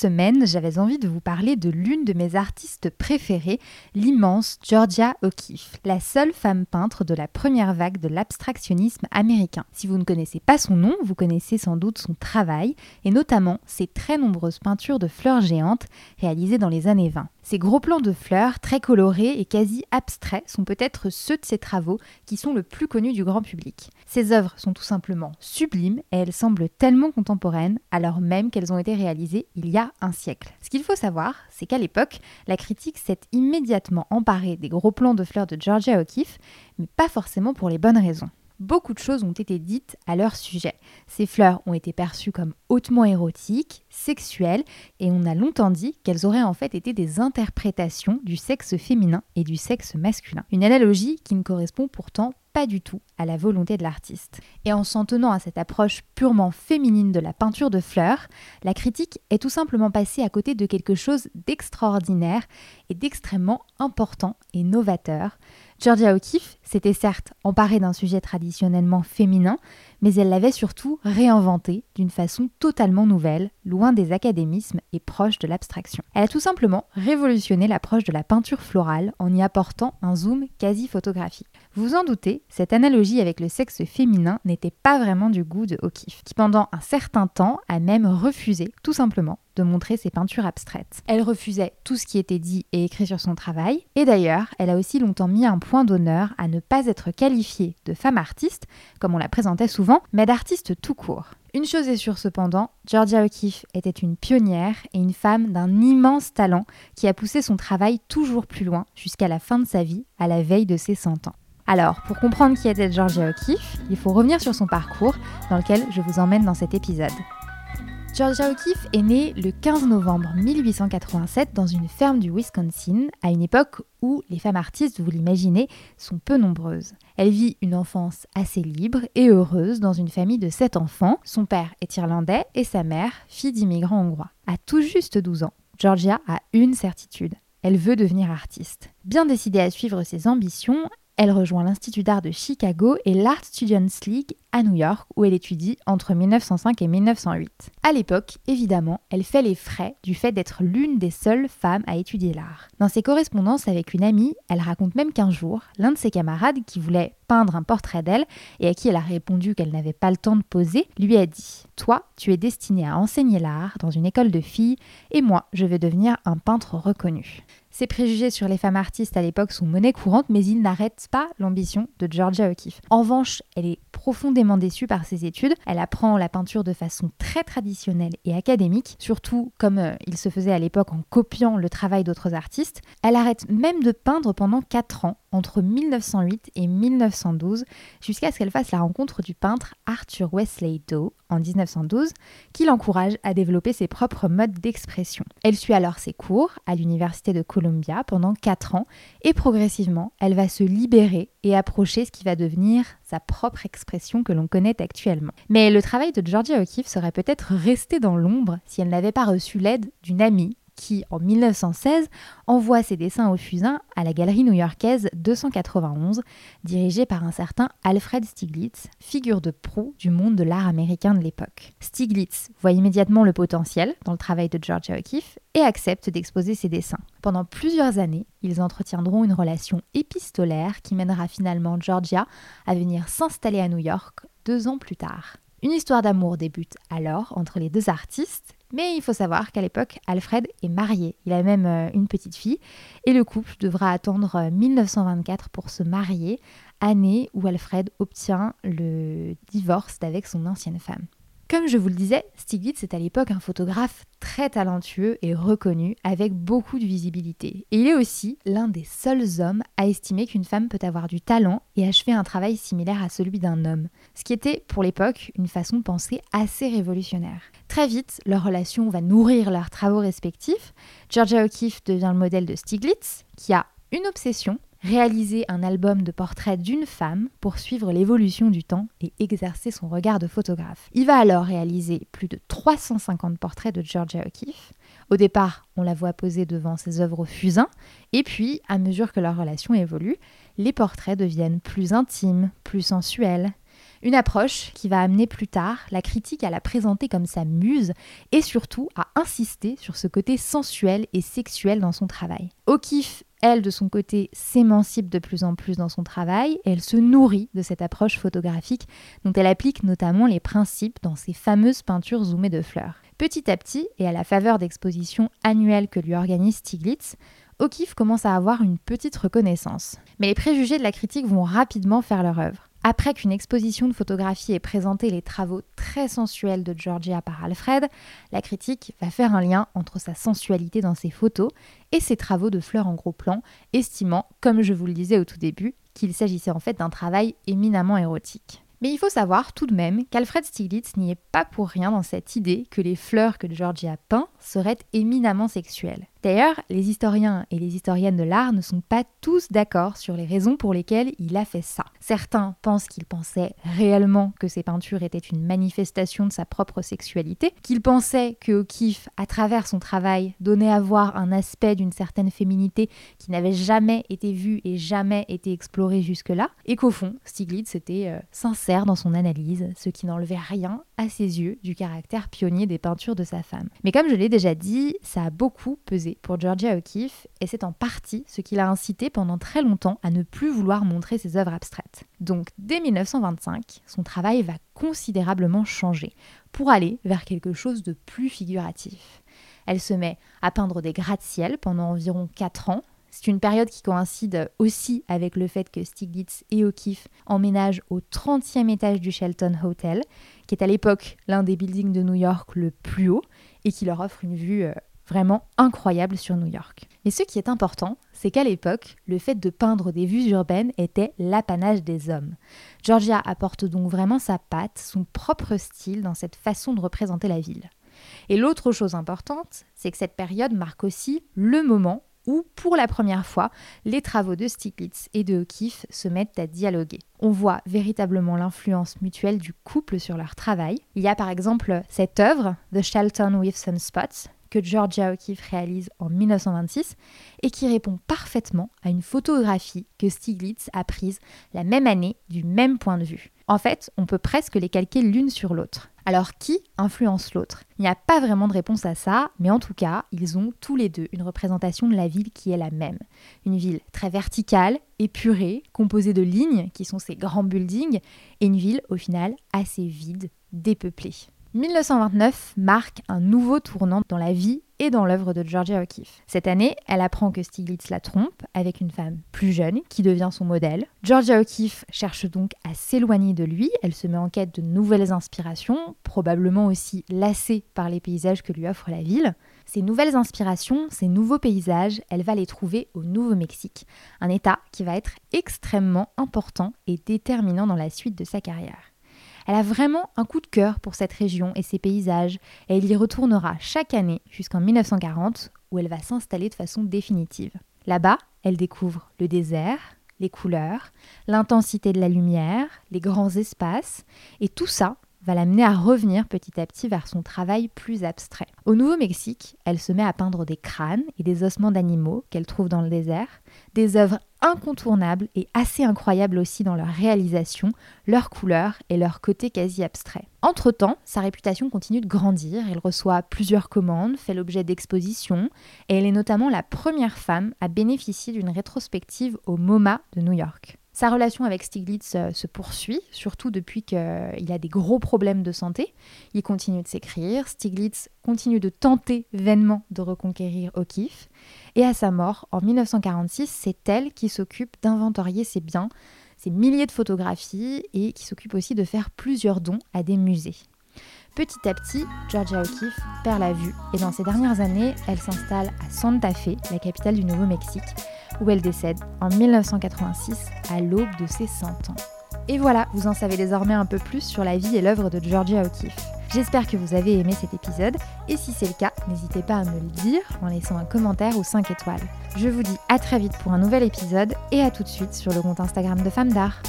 semaine, j'avais envie de vous parler de l'une de mes artistes préférées, l'immense Georgia O'Keeffe, la seule femme peintre de la première vague de l'abstractionnisme américain. Si vous ne connaissez pas son nom, vous connaissez sans doute son travail, et notamment ses très nombreuses peintures de fleurs géantes réalisées dans les années 20. Ces gros plans de fleurs, très colorés et quasi abstraits, sont peut-être ceux de ses travaux qui sont le plus connus du grand public. Ses œuvres sont tout simplement sublimes et elles semblent tellement contemporaines alors même qu'elles ont été réalisées il y a un siècle. Ce qu'il faut savoir, c'est qu'à l'époque, la critique s'est immédiatement emparée des gros plans de fleurs de Georgia O'Keeffe, mais pas forcément pour les bonnes raisons beaucoup de choses ont été dites à leur sujet. Ces fleurs ont été perçues comme hautement érotiques, sexuelles, et on a longtemps dit qu'elles auraient en fait été des interprétations du sexe féminin et du sexe masculin. Une analogie qui ne correspond pourtant pas du tout à la volonté de l'artiste. Et en s'en tenant à cette approche purement féminine de la peinture de fleurs, la critique est tout simplement passée à côté de quelque chose d'extraordinaire et d'extrêmement important et novateur, Georgia O'Keeffe s'était certes emparée d'un sujet traditionnellement féminin, mais elle l'avait surtout réinventé d'une façon totalement nouvelle, loin des académismes et proche de l'abstraction. Elle a tout simplement révolutionné l'approche de la peinture florale en y apportant un zoom quasi photographique. Vous en doutez, cette analogie avec le sexe féminin n'était pas vraiment du goût de O'Keeffe, qui pendant un certain temps a même refusé tout simplement de montrer ses peintures abstraites. Elle refusait tout ce qui était dit et écrit sur son travail, et d'ailleurs, elle a aussi longtemps mis un point d'honneur à ne pas être qualifiée de femme artiste, comme on la présentait souvent, mais d'artiste tout court. Une chose est sûre cependant, Georgia O'Keeffe était une pionnière et une femme d'un immense talent qui a poussé son travail toujours plus loin jusqu'à la fin de sa vie, à la veille de ses 100 ans. Alors, pour comprendre qui était Georgia O'Keeffe, il faut revenir sur son parcours dans lequel je vous emmène dans cet épisode. Georgia O'Keeffe est née le 15 novembre 1887 dans une ferme du Wisconsin, à une époque où les femmes artistes, vous l'imaginez, sont peu nombreuses. Elle vit une enfance assez libre et heureuse dans une famille de sept enfants. Son père est irlandais et sa mère, fille d'immigrants hongrois. À tout juste 12 ans, Georgia a une certitude. Elle veut devenir artiste. Bien décidée à suivre ses ambitions, elle rejoint l'Institut d'art de Chicago et l'Art Students League à New York où elle étudie entre 1905 et 1908. À l'époque, évidemment, elle fait les frais du fait d'être l'une des seules femmes à étudier l'art. Dans ses correspondances avec une amie, elle raconte même qu'un jour, l'un de ses camarades qui voulait peindre un portrait d'elle et à qui elle a répondu qu'elle n'avait pas le temps de poser, lui a dit Toi, tu es destinée à enseigner l'art dans une école de filles et moi, je vais devenir un peintre reconnu. Ces préjugés sur les femmes artistes à l'époque sont monnaie courante, mais ils n'arrêtent pas l'ambition de Georgia O'Keeffe. En revanche, elle est profondément déçue par ses études. Elle apprend la peinture de façon très traditionnelle et académique, surtout comme euh, il se faisait à l'époque en copiant le travail d'autres artistes. Elle arrête même de peindre pendant 4 ans, entre 1908 et 1912, jusqu'à ce qu'elle fasse la rencontre du peintre Arthur Wesley Doe en 1912, qui l'encourage à développer ses propres modes d'expression. Elle suit alors ses cours à l'université de Columbia pendant 4 ans et progressivement, elle va se libérer et approcher ce qui va devenir sa propre expression que l'on connaît actuellement. Mais le travail de Georgia O'Keeffe serait peut-être resté dans l'ombre si elle n'avait pas reçu l'aide d'une amie qui, en 1916, envoie ses dessins au fusain à la galerie new-yorkaise 291, dirigée par un certain Alfred Stieglitz, figure de proue du monde de l'art américain de l'époque. Stieglitz voit immédiatement le potentiel dans le travail de Georgia O'Keeffe et accepte d'exposer ses dessins. Pendant plusieurs années, ils entretiendront une relation épistolaire qui mènera finalement Georgia à venir s'installer à New York deux ans plus tard. Une histoire d'amour débute alors entre les deux artistes mais il faut savoir qu'à l'époque, Alfred est marié. Il a même euh, une petite fille. Et le couple devra attendre 1924 euh, pour se marier, année où Alfred obtient le divorce d'avec son ancienne femme. Comme je vous le disais, Stiglitz est à l'époque un photographe très talentueux et reconnu avec beaucoup de visibilité. Et il est aussi l'un des seuls hommes à estimer qu'une femme peut avoir du talent et achever un travail similaire à celui d'un homme. Ce qui était pour l'époque une façon de penser assez révolutionnaire. Très vite, leur relation va nourrir leurs travaux respectifs. Georgia O'Keeffe devient le modèle de Stiglitz, qui a une obsession réaliser un album de portraits d'une femme pour suivre l'évolution du temps et exercer son regard de photographe. Il va alors réaliser plus de 350 portraits de Georgia O'Keeffe. Au départ, on la voit poser devant ses œuvres fusains, et puis, à mesure que leur relation évolue, les portraits deviennent plus intimes, plus sensuels, une approche qui va amener plus tard la critique à la présenter comme sa muse et surtout à insister sur ce côté sensuel et sexuel dans son travail. O'Keeffe elle, de son côté, s'émancipe de plus en plus dans son travail et elle se nourrit de cette approche photographique dont elle applique notamment les principes dans ses fameuses peintures zoomées de fleurs. Petit à petit, et à la faveur d'expositions annuelles que lui organise Stiglitz, O'Keeffe commence à avoir une petite reconnaissance. Mais les préjugés de la critique vont rapidement faire leur œuvre. Après qu'une exposition de photographie ait présenté les travaux très sensuels de Georgia par Alfred, la critique va faire un lien entre sa sensualité dans ses photos et ses travaux de fleurs en gros plan, estimant, comme je vous le disais au tout début, qu'il s'agissait en fait d'un travail éminemment érotique. Mais il faut savoir tout de même qu'Alfred Stieglitz n'y est pas pour rien dans cette idée que les fleurs que Georgia peint seraient éminemment sexuelles. D'ailleurs, les historiens et les historiennes de l'art ne sont pas tous d'accord sur les raisons pour lesquelles il a fait ça. Certains pensent qu'il pensait réellement que ses peintures étaient une manifestation de sa propre sexualité, qu'il pensait que O'Keeffe, à travers son travail, donnait à voir un aspect d'une certaine féminité qui n'avait jamais été vu et jamais été exploré jusque-là, et qu'au fond, Stiglitz était euh, sincère dans son analyse, ce qui n'enlevait rien à ses yeux du caractère pionnier des peintures de sa femme. Mais comme je l'ai déjà dit, ça a beaucoup pesé pour Georgia O'Keeffe et c'est en partie ce qui l'a incité pendant très longtemps à ne plus vouloir montrer ses œuvres abstraites. Donc dès 1925, son travail va considérablement changer pour aller vers quelque chose de plus figuratif. Elle se met à peindre des gratte-ciel pendant environ 4 ans c'est une période qui coïncide aussi avec le fait que Stiglitz et O'Keeffe emménagent au 30e étage du Shelton Hotel, qui est à l'époque l'un des buildings de New York le plus haut et qui leur offre une vue euh, vraiment incroyable sur New York. Mais ce qui est important, c'est qu'à l'époque, le fait de peindre des vues urbaines était l'apanage des hommes. Georgia apporte donc vraiment sa patte, son propre style dans cette façon de représenter la ville. Et l'autre chose importante, c'est que cette période marque aussi le moment où, pour la première fois, les travaux de Stiglitz et de O'Keeffe se mettent à dialoguer. On voit véritablement l'influence mutuelle du couple sur leur travail. Il y a par exemple cette œuvre, The Shelton with Sunspots, que Georgia O'Keeffe réalise en 1926 et qui répond parfaitement à une photographie que Stiglitz a prise la même année du même point de vue. En fait, on peut presque les calquer l'une sur l'autre. Alors qui influence l'autre? Il n'y a pas vraiment de réponse à ça, mais en tout cas, ils ont tous les deux une représentation de la ville qui est la même. Une ville très verticale, épurée, composée de lignes qui sont ces grands buildings, et une ville au final assez vide, dépeuplée. 1929 marque un nouveau tournant dans la vie et dans l'œuvre de Georgia O'Keeffe. Cette année, elle apprend que Stiglitz la trompe avec une femme plus jeune qui devient son modèle. Georgia O'Keeffe cherche donc à s'éloigner de lui, elle se met en quête de nouvelles inspirations, probablement aussi lassée par les paysages que lui offre la ville. Ces nouvelles inspirations, ces nouveaux paysages, elle va les trouver au Nouveau-Mexique, un état qui va être extrêmement important et déterminant dans la suite de sa carrière. Elle a vraiment un coup de cœur pour cette région et ses paysages, et elle y retournera chaque année jusqu'en 1940, où elle va s'installer de façon définitive. Là-bas, elle découvre le désert, les couleurs, l'intensité de la lumière, les grands espaces, et tout ça va l'amener à revenir petit à petit vers son travail plus abstrait. Au Nouveau-Mexique, elle se met à peindre des crânes et des ossements d'animaux qu'elle trouve dans le désert, des œuvres incontournables et assez incroyables aussi dans leur réalisation, leur couleur et leur côté quasi abstrait. Entre-temps, sa réputation continue de grandir, elle reçoit plusieurs commandes, fait l'objet d'expositions, et elle est notamment la première femme à bénéficier d'une rétrospective au MoMA de New York. Sa relation avec Stiglitz euh, se poursuit, surtout depuis qu'il a des gros problèmes de santé. Il continue de s'écrire, Stiglitz continue de tenter vainement de reconquérir O'Keeffe, et à sa mort, en 1946, c'est elle qui s'occupe d'inventorier ses biens, ses milliers de photographies, et qui s'occupe aussi de faire plusieurs dons à des musées. Petit à petit, Georgia O'Keeffe perd la vue et dans ces dernières années, elle s'installe à Santa Fe, la capitale du Nouveau-Mexique, où elle décède en 1986 à l'aube de ses 100 ans. Et voilà, vous en savez désormais un peu plus sur la vie et l'œuvre de Georgia O'Keeffe. J'espère que vous avez aimé cet épisode et si c'est le cas, n'hésitez pas à me le dire en laissant un commentaire ou 5 étoiles. Je vous dis à très vite pour un nouvel épisode et à tout de suite sur le compte Instagram de Femmes d'Art.